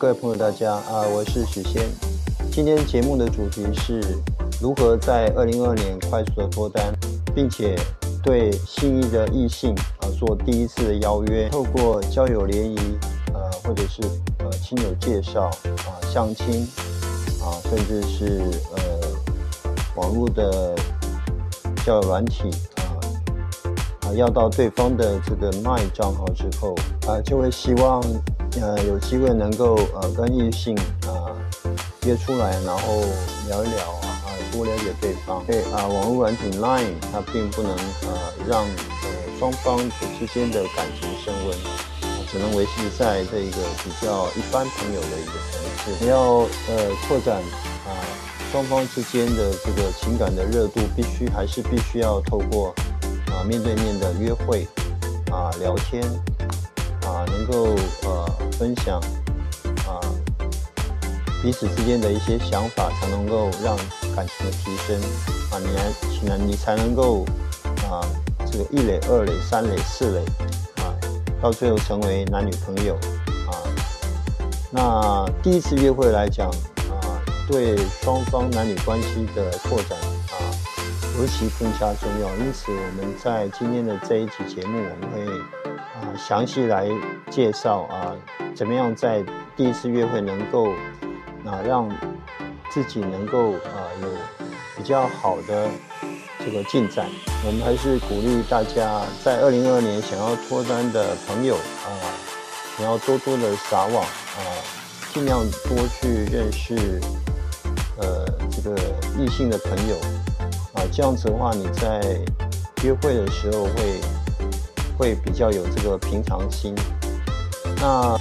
各位朋友，大家啊，我是许仙。今天节目的主题是如何在二零二年快速的脱单，并且对心仪的异性啊做第一次的邀约，透过交友联谊啊，或者是呃亲友介绍啊相亲啊，甚至是呃网络的交友软体啊啊，要到对方的这个 My 账号之后啊，就会希望。呃，有机会能够呃跟异性啊约出来，然后聊一聊啊，多了解对方。对啊，网络软体 Line 它并不能呃让呃双方之间的感情升温，只能维持在这个比较一般朋友的一个层次。你要呃拓展啊双方之间的这个情感的热度，必须还是必须要透过啊面对面的约会啊聊天。啊，能够呃分享啊彼此之间的一些想法，才能够让感情的提升啊，你来，你你才能够啊这个一垒、二垒、三垒、四垒啊，到最后成为男女朋友啊。那第一次约会来讲啊，对双方男女关系的拓展啊，尤其更加重要。因此，我们在今天的这一期节目，我们会。啊，详细来介绍啊，怎么样在第一次约会能够啊让自己能够啊有比较好的这个进展。我们还是鼓励大家在二零二二年想要脱单的朋友啊，你要多多的撒网啊，尽量多去认识呃这个异性的朋友啊，这样子的话你在约会的时候会。会比较有这个平常心。那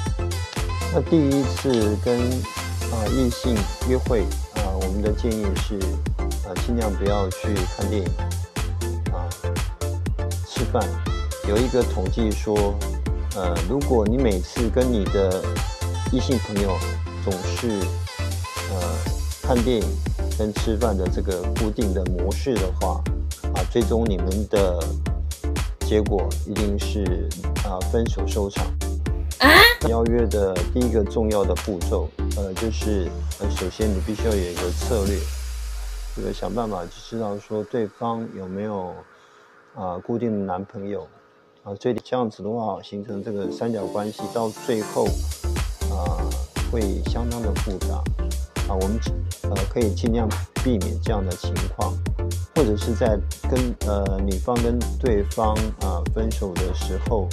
那第一次跟啊异性约会啊，我们的建议是啊，尽量不要去看电影啊，吃饭。有一个统计说，呃，如果你每次跟你的异性朋友总是呃看电影跟吃饭的这个固定的模式的话，啊，最终你们的。结果一定是啊，分手收场。啊邀约的第一个重要的步骤，呃，就是呃，首先你必须要有一个策略，这个想办法就知道说对方有没有啊固定的男朋友啊，这这样子的话形成这个三角关系，到最后啊会相当的复杂啊，我们呃可以尽量避免这样的情况。或者是在跟呃女方跟对方啊分手的时候，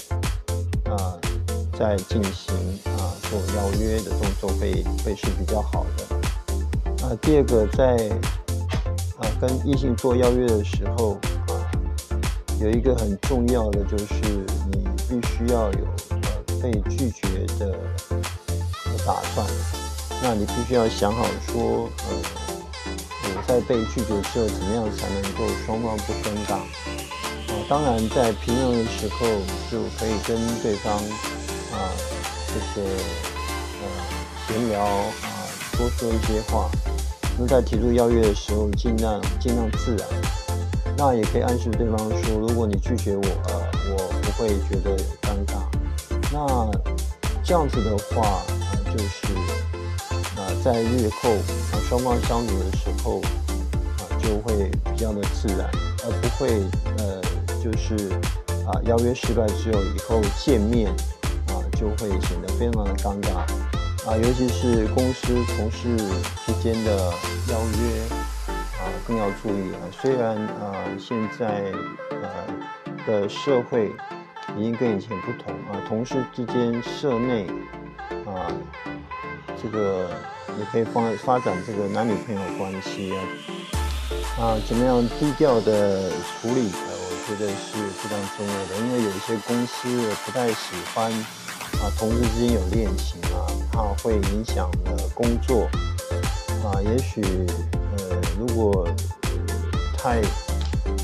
在进行啊做邀约的动作会会是比较好的啊。第二个在啊跟异性做邀约的时候啊，有一个很重要的就是你必须要有呃被拒绝的打算，那你必须要想好说呃我。在被拒绝之后，怎么样才能够双方不尴尬？啊，当然在平常的时候就可以跟对方啊，这个呃闲聊啊，多说一些话。那在提出邀约的时候，尽量尽量自然。那也可以暗示对方说，如果你拒绝我，呃，我不会觉得尴尬。那这样子的话，呃，就是啊，在日后啊双方相处的时候。就会比较的自然，而不会呃，就是啊邀约失败之后，以后见面就会显得非常的尴尬啊，尤其是公司同事之间的邀约啊，更要注意啊。虽然啊现在呃的社会已经跟以前不同啊，同事之间社内啊这个也可以发发展这个男女朋友关系啊。啊，怎么样低调的处理？呃，我觉得是非常重要的，因为有一些公司不太喜欢啊，同事之间有恋情啊，怕会影响了工作啊。也许呃，如果太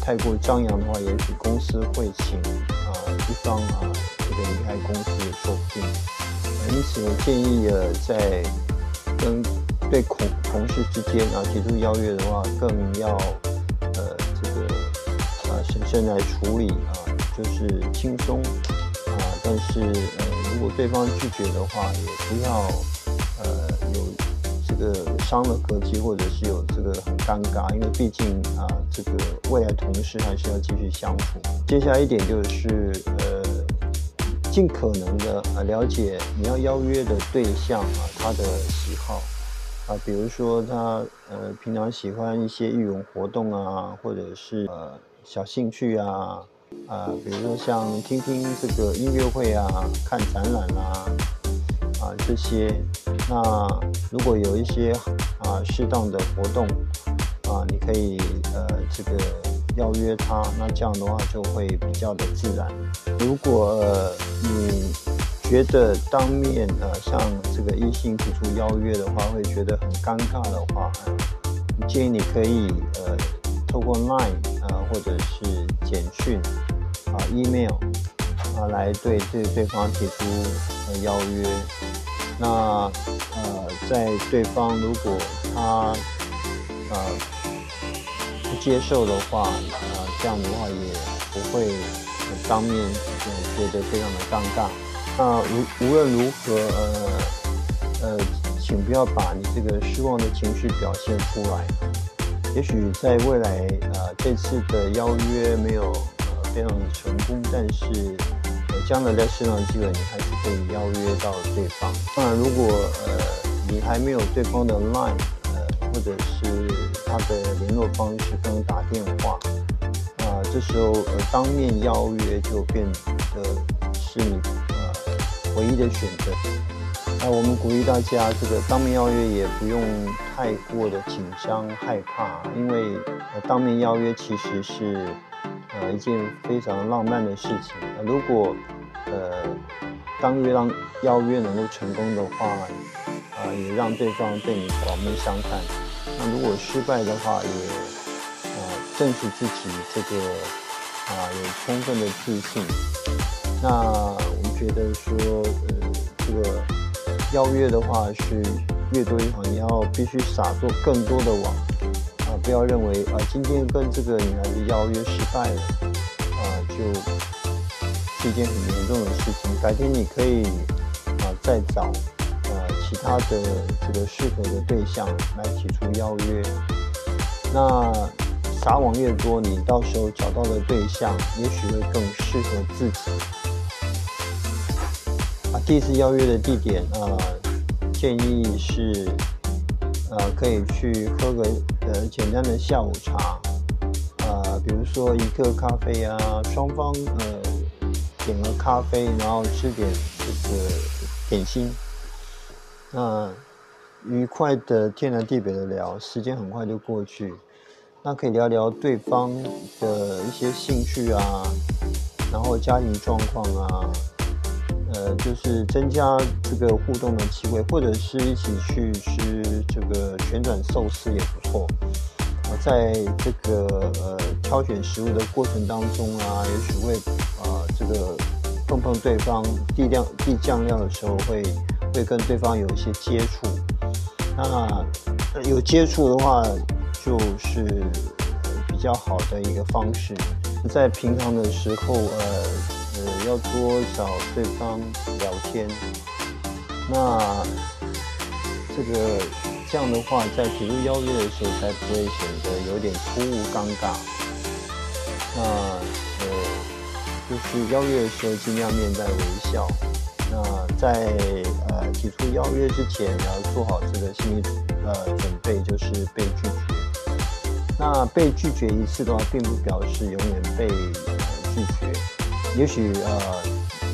太过张扬的话，也许公司会请啊一方啊这个离开公司也说不定。因此，我建议呃，在跟对同同事之间啊提出邀约的话，更要呃这个啊审慎来处理啊，就是轻松啊，但是如果对方拒绝的话，也不要呃有这个伤了和气，或者是有这个很尴尬，因为毕竟啊，这个未来同事还是要继续相处。接下来一点就是呃，尽可能的啊了解你要邀约的对象啊他的喜好啊，比如说他呃平常喜欢一些艺文活动啊，或者是呃小兴趣啊啊，比如说像听听这个音乐会啊，看展览啊。啊，这些，那如果有一些啊适当的活动啊，你可以呃这个邀约他，那这样的话就会比较的自然。如果呃、你觉得当面呃向这个异性提出邀约的话，会觉得很尴尬的话，建议你可以呃透过 Line 啊或者是简讯啊 email 啊来对对对方提出呃邀约。那呃，在对方如果他呃不接受的话，呃，这样的话也不会当面呃觉得非常的尴尬。那无无论如何，呃呃，请不要把你这个失望的情绪表现出来。也许在未来，呃，这次的邀约没有呃非常成功，但是。呃，将来在适当的机会，你还是可以邀约到对方。当然，如果呃你还没有对方的 line，呃或者是他的联络方式，不能打电话，啊，这时候呃当面邀约就变得是你呃唯一的选择。那我们鼓励大家，这个当面邀约也不用太过的紧张害怕，因为呃当面邀约其实是。呃，一件非常浪漫的事情。那如果呃，当约让邀约能够成功的话，啊，也让对方对你刮目相看。那如果失败的话，也呃，证实自己这个啊有充分的自信。那我们觉得说，呃，这个邀约的话是越多越好，你要必须撒做更多的网啊。不要认为啊，今天跟这个女孩子邀约失败了，啊，就是一件很严重的事情。改天你可以啊，再找呃其他的这个适合的对象来提出邀约。那撒网越多，你到时候找到的对象也许会更适合自己。第一次邀约的地点啊，建议是。呃，可以去喝个呃简单的下午茶，呃，比如说一个咖啡啊，双方呃点个咖啡，然后吃点这个点心，那愉快的天南地北的聊，时间很快就过去。那可以聊聊对方的一些兴趣啊，然后家庭状况啊。呃，就是增加这个互动的机会，或者是一起去吃这个旋转寿司也不错。啊，在这个呃挑选食物的过程当中啊，也许会啊这个碰碰对方递料递酱料的时候，会会跟对方有一些接触。那有接触的话，就是比较好的一个方式。在平常的时候，呃。要多找对方聊天，那这个这样的话，在提出邀约的时候才不会显得有点突兀尴尬。那呃，就是邀约的时候尽量面带微笑。那在呃提出邀约之前，要做好这个心理呃准备，就是被拒绝。那被拒绝一次的话，并不表示永远被拒绝。也许呃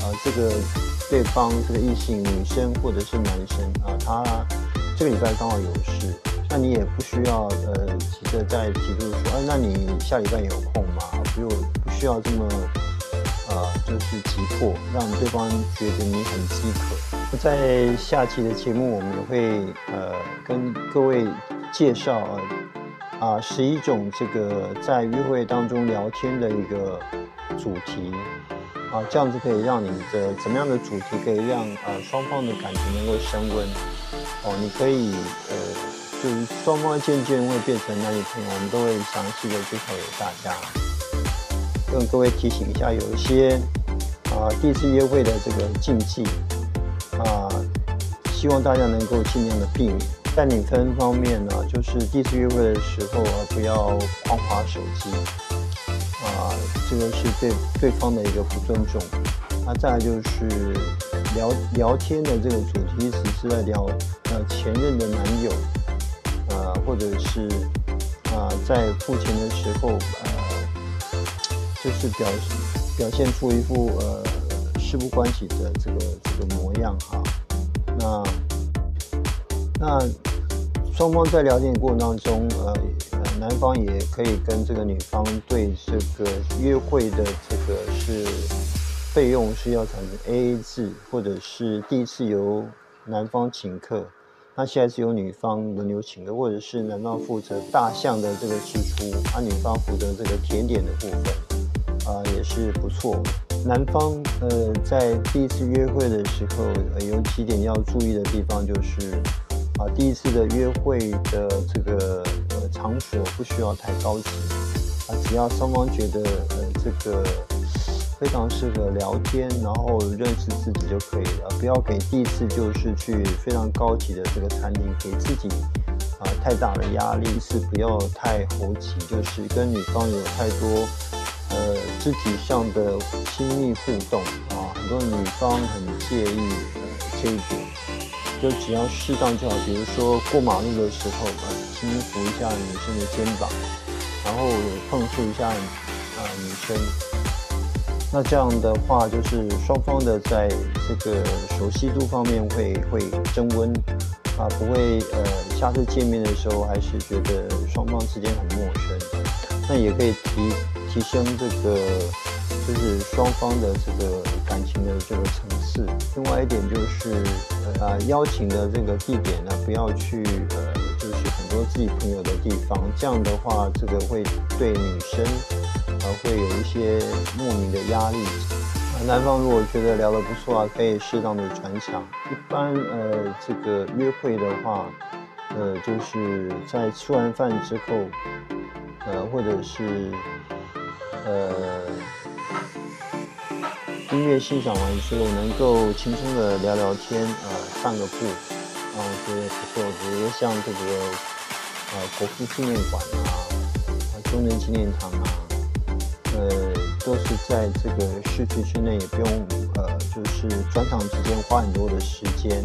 呃，这个对方这个异性女生或者是男生啊，他这个礼拜刚好有事，那你也不需要呃急着再提出说，哎，那你下礼拜有空吗？不用不需要这么呃就是急迫，让对方觉得你很饥渴。在下期的节目，我们也会呃跟各位介绍啊十一种这个在约会当中聊天的一个。主题啊，这样子可以让你的怎么样的主题可以让呃双方的感情能够升温哦？你可以呃，就是双方渐渐会变成男女朋友，我们都会详细的介绍给大家。跟各位提醒一下，有一些啊第一次约会的这个禁忌啊，希望大家能够尽量的避免。在女生方面呢，就是第一次约会的时候啊，不要狂滑手机，这个是对对方的一个不尊重。那再来就是聊聊天的这个主题，只是在聊呃前任的男友，呃，或者是啊在付钱的时候，呃，就是表表现出一副呃事不关己的这个这个模样哈。那那双方在聊天过程当中，呃，男方也可以跟这个女方对这个约会的这个是。费用是要产生 A A 制，或者是第一次由男方请客，那现在是由女方轮流请客，或者是男方负责大项的这个支出，而女方负责这个甜点的部分，啊，也是不错。男方呃在第一次约会的时候，呃有几点要注意的地方，就是啊，第一次的约会的这个场所不需要太高级，啊，只要双方觉得呃这个。非常适合聊天，然后认识自己就可以了。不要给第一次就是去非常高级的这个餐厅，给自己啊太大的压力。是不要太猴急，就是跟女方有太多呃肢体上的亲密互动啊。很多女方很介意这一点，就只要适当就好。比如说过马路的时候，轻抚一下女生的肩膀，然后碰触一下啊女生。那这样的话，就是双方的在这个熟悉度方面会会增温，啊，不会呃，下次见面的时候还是觉得双方之间很陌生。那也可以提提升这个，就是双方的这个感情的这个层次。另外一点就是，呃，邀请的这个地点呢，不要去呃，多自己朋友的地方，这样的话，这个会对女生。呃，会有一些莫名的压力。男方如果觉得聊得不错啊，可以适当的转场。一般呃，这个约会的话，呃，就是在吃完饭之后，呃，或者是呃，音乐欣赏完之后，能够轻松的聊聊天，呃，散个步，啊，我觉得不错。比如像这个呃，国父纪念馆啊，中正纪念堂啊。呃，都是在这个市区之内，也不用呃，就是转场之间花很多的时间。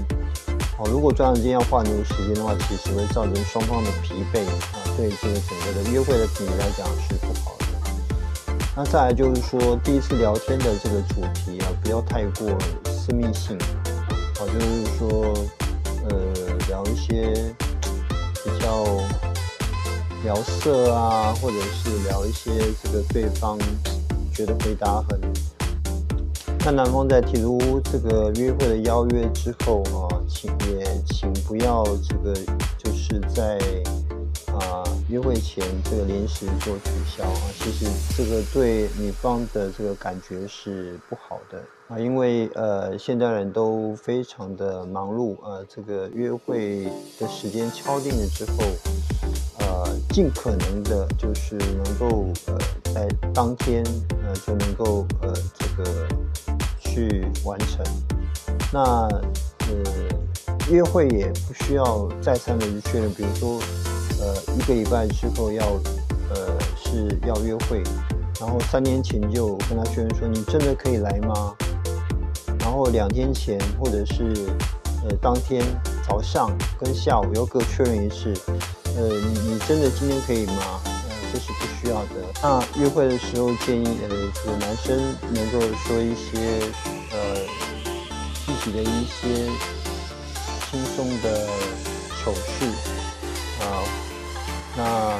哦，如果转场之间要花很多时间的话，其实会造成双方的疲惫啊，对这个整个的约会的品质来讲是不好的。那再来就是说，第一次聊天的这个主题啊，不要太过私密性。好，就是说，呃，聊一些比较。聊色啊，或者是聊一些这个对方觉得回答很，那男方在提出这个约会的邀约之后啊，请也请不要这个就是在约会前这个临时做取消啊，其实这个对女方的这个感觉是不好的啊，因为呃现代人都非常的忙碌呃，这个约会的时间敲定了之后。呃尽可能的，就是能够呃，在当天呃就能够呃这个去完成。那呃约会也不需要再三的去确认，比如说呃一个礼拜之后要呃是要约会，然后三年前就跟他确认说你真的可以来吗？然后两天前或者是呃当天早上跟下午又各确认一次。呃，你你真的今天可以吗？呃，这是不需要的。那约会的时候建议，呃，这个男生能够说一些，呃，自己的一些轻松的糗事啊。那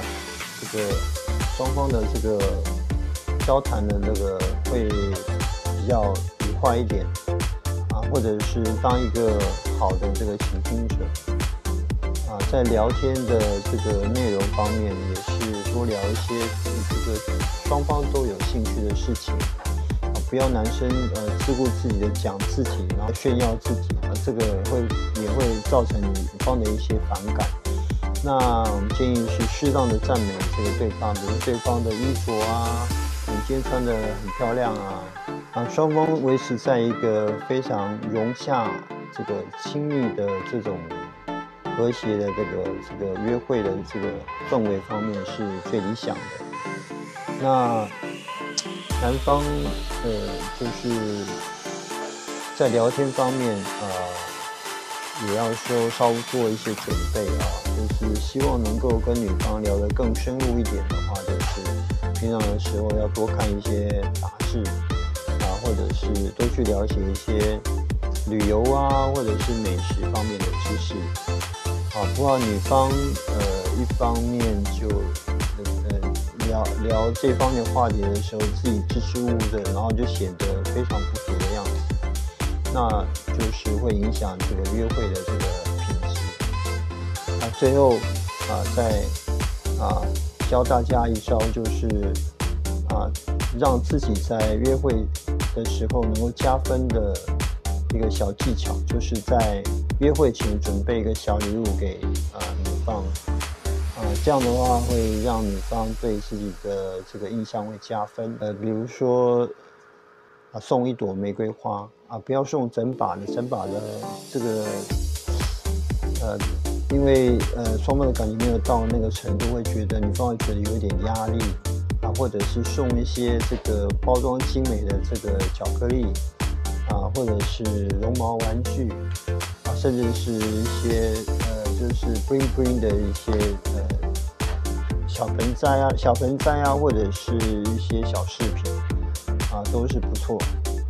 这个双方的这个交谈的这个会比较愉快一点啊，或者是当一个好的这个倾听者。啊，在聊天的这个内容方面，也是多聊一些这个双方都有兴趣的事情啊，不要男生呃自顾自己的讲自己，然后炫耀自己啊，这个会也会造成女方的一些反感。那我们建议是适当的赞美这个对方，比如对方的衣着啊，你今天穿的很漂亮啊，啊，双方维持在一个非常融洽、这个亲密的这种。和谐的这个这个约会的这个氛围方面是最理想的。那男方呃就是在聊天方面啊，也要说稍做一些准备啊，就是希望能够跟女方聊得更深入一点的话，就是平常的时候要多看一些杂志啊，或者是多去了解一些。旅游啊，或者是美食方面的知识，啊，不过女方呃一方面就呃聊聊这方面话题的时候，自己支支吾吾的，然后就显得非常不足的样子，那就是会影响这个约会的这个品质。那最后啊，再啊教大家一招，就是啊让自己在约会的时候能够加分的。一个小技巧，就是在约会前准备一个小礼物给啊女方，啊这样的话会让女方对自己的这个印象会加分。呃，比如说啊送一朵玫瑰花啊，不要送整把的，整把的这个呃，因为呃双方的感情没有到那个程度，会觉得女方会觉得有点压力啊，或者是送一些这个包装精美的这个巧克力。啊，或者是绒毛玩具，啊，甚至是一些呃，就是 bling bling 的一些呃小盆栽啊，小盆栽啊，或者是一些小饰品，啊，都是不错。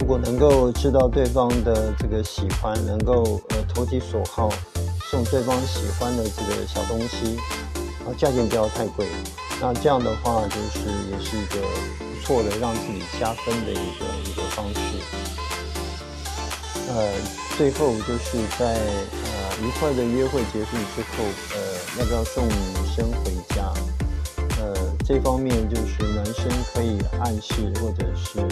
如果能够知道对方的这个喜欢，能够呃投其所好，送对方喜欢的这个小东西，啊，价钱不要太贵，那这样的话就是也是一个不错的让自己加分的一个一个方式。呃，最后就是在呃愉快的约会结束之后，呃，要不要送女生回家？呃，这方面就是男生可以暗示或者是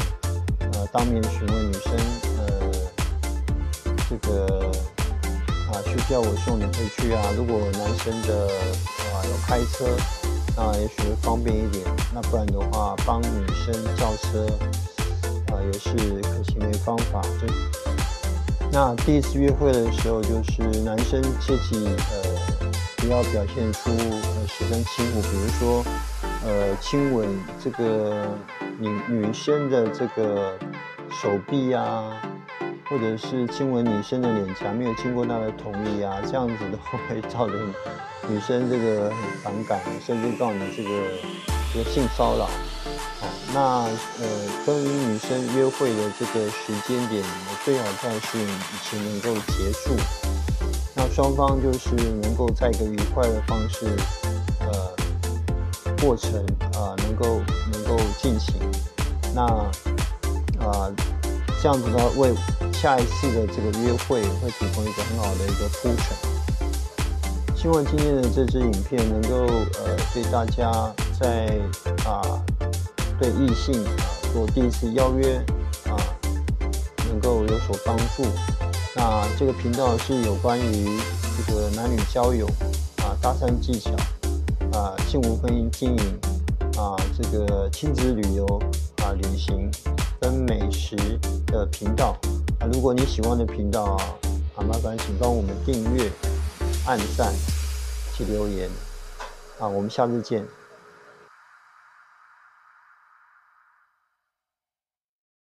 当面询问女生，呃，这个啊需不需要我送你回去啊？如果男生的啊有开车，那也许方便一点。那不然的话，帮女生叫车啊也是可行的方法。就那第一次约会的时候，就是男生切记呃不要表现出呃十分轻浮，比如说呃亲吻这个女女生的这个手臂啊，或者是亲吻女生的脸颊，没有经过她的同意啊，这样子的话会造成女生这个很反感，甚至告你这个这个性骚扰。那呃，跟女生约会的这个时间点，最好在是以前能够结束。那双方就是能够在一个愉快的方式，过程啊，能够能够进行。那啊，这样子的话，为下一次的这个约会会提供一个很好的一个铺陈。希望今天的这支影片能够呃，对大家在啊。对异性做第一次邀约啊，能够有所帮助。那这个频道是有关于这个男女交友啊、搭讪技巧啊、幸福婚姻经营啊、这个亲子旅游啊、旅行跟美食的频道啊。如果你喜欢的频道啊，啊麻烦请帮我们订阅、按赞及留言啊。我们下次见。